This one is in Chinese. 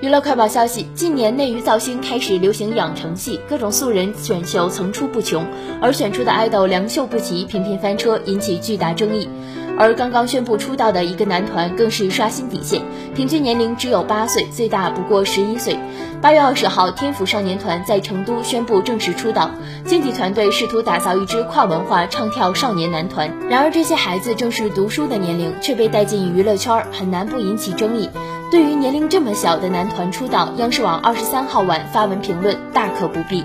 娱乐快报消息：近年内娱造星开始流行养成系，各种素人选秀层出不穷，而选出的爱豆良莠不齐，频频翻车，引起巨大争议。而刚刚宣布出道的一个男团更是刷新底线，平均年龄只有八岁，最大不过十一岁。八月二十号，天府少年团在成都宣布正式出道，经纪团队试图打造一支跨文化唱跳少年男团。然而，这些孩子正是读书的年龄，却被带进娱乐圈，很难不引起争议。对于年龄这么小的男团出道，央视网二十三号晚发文评论：大可不必。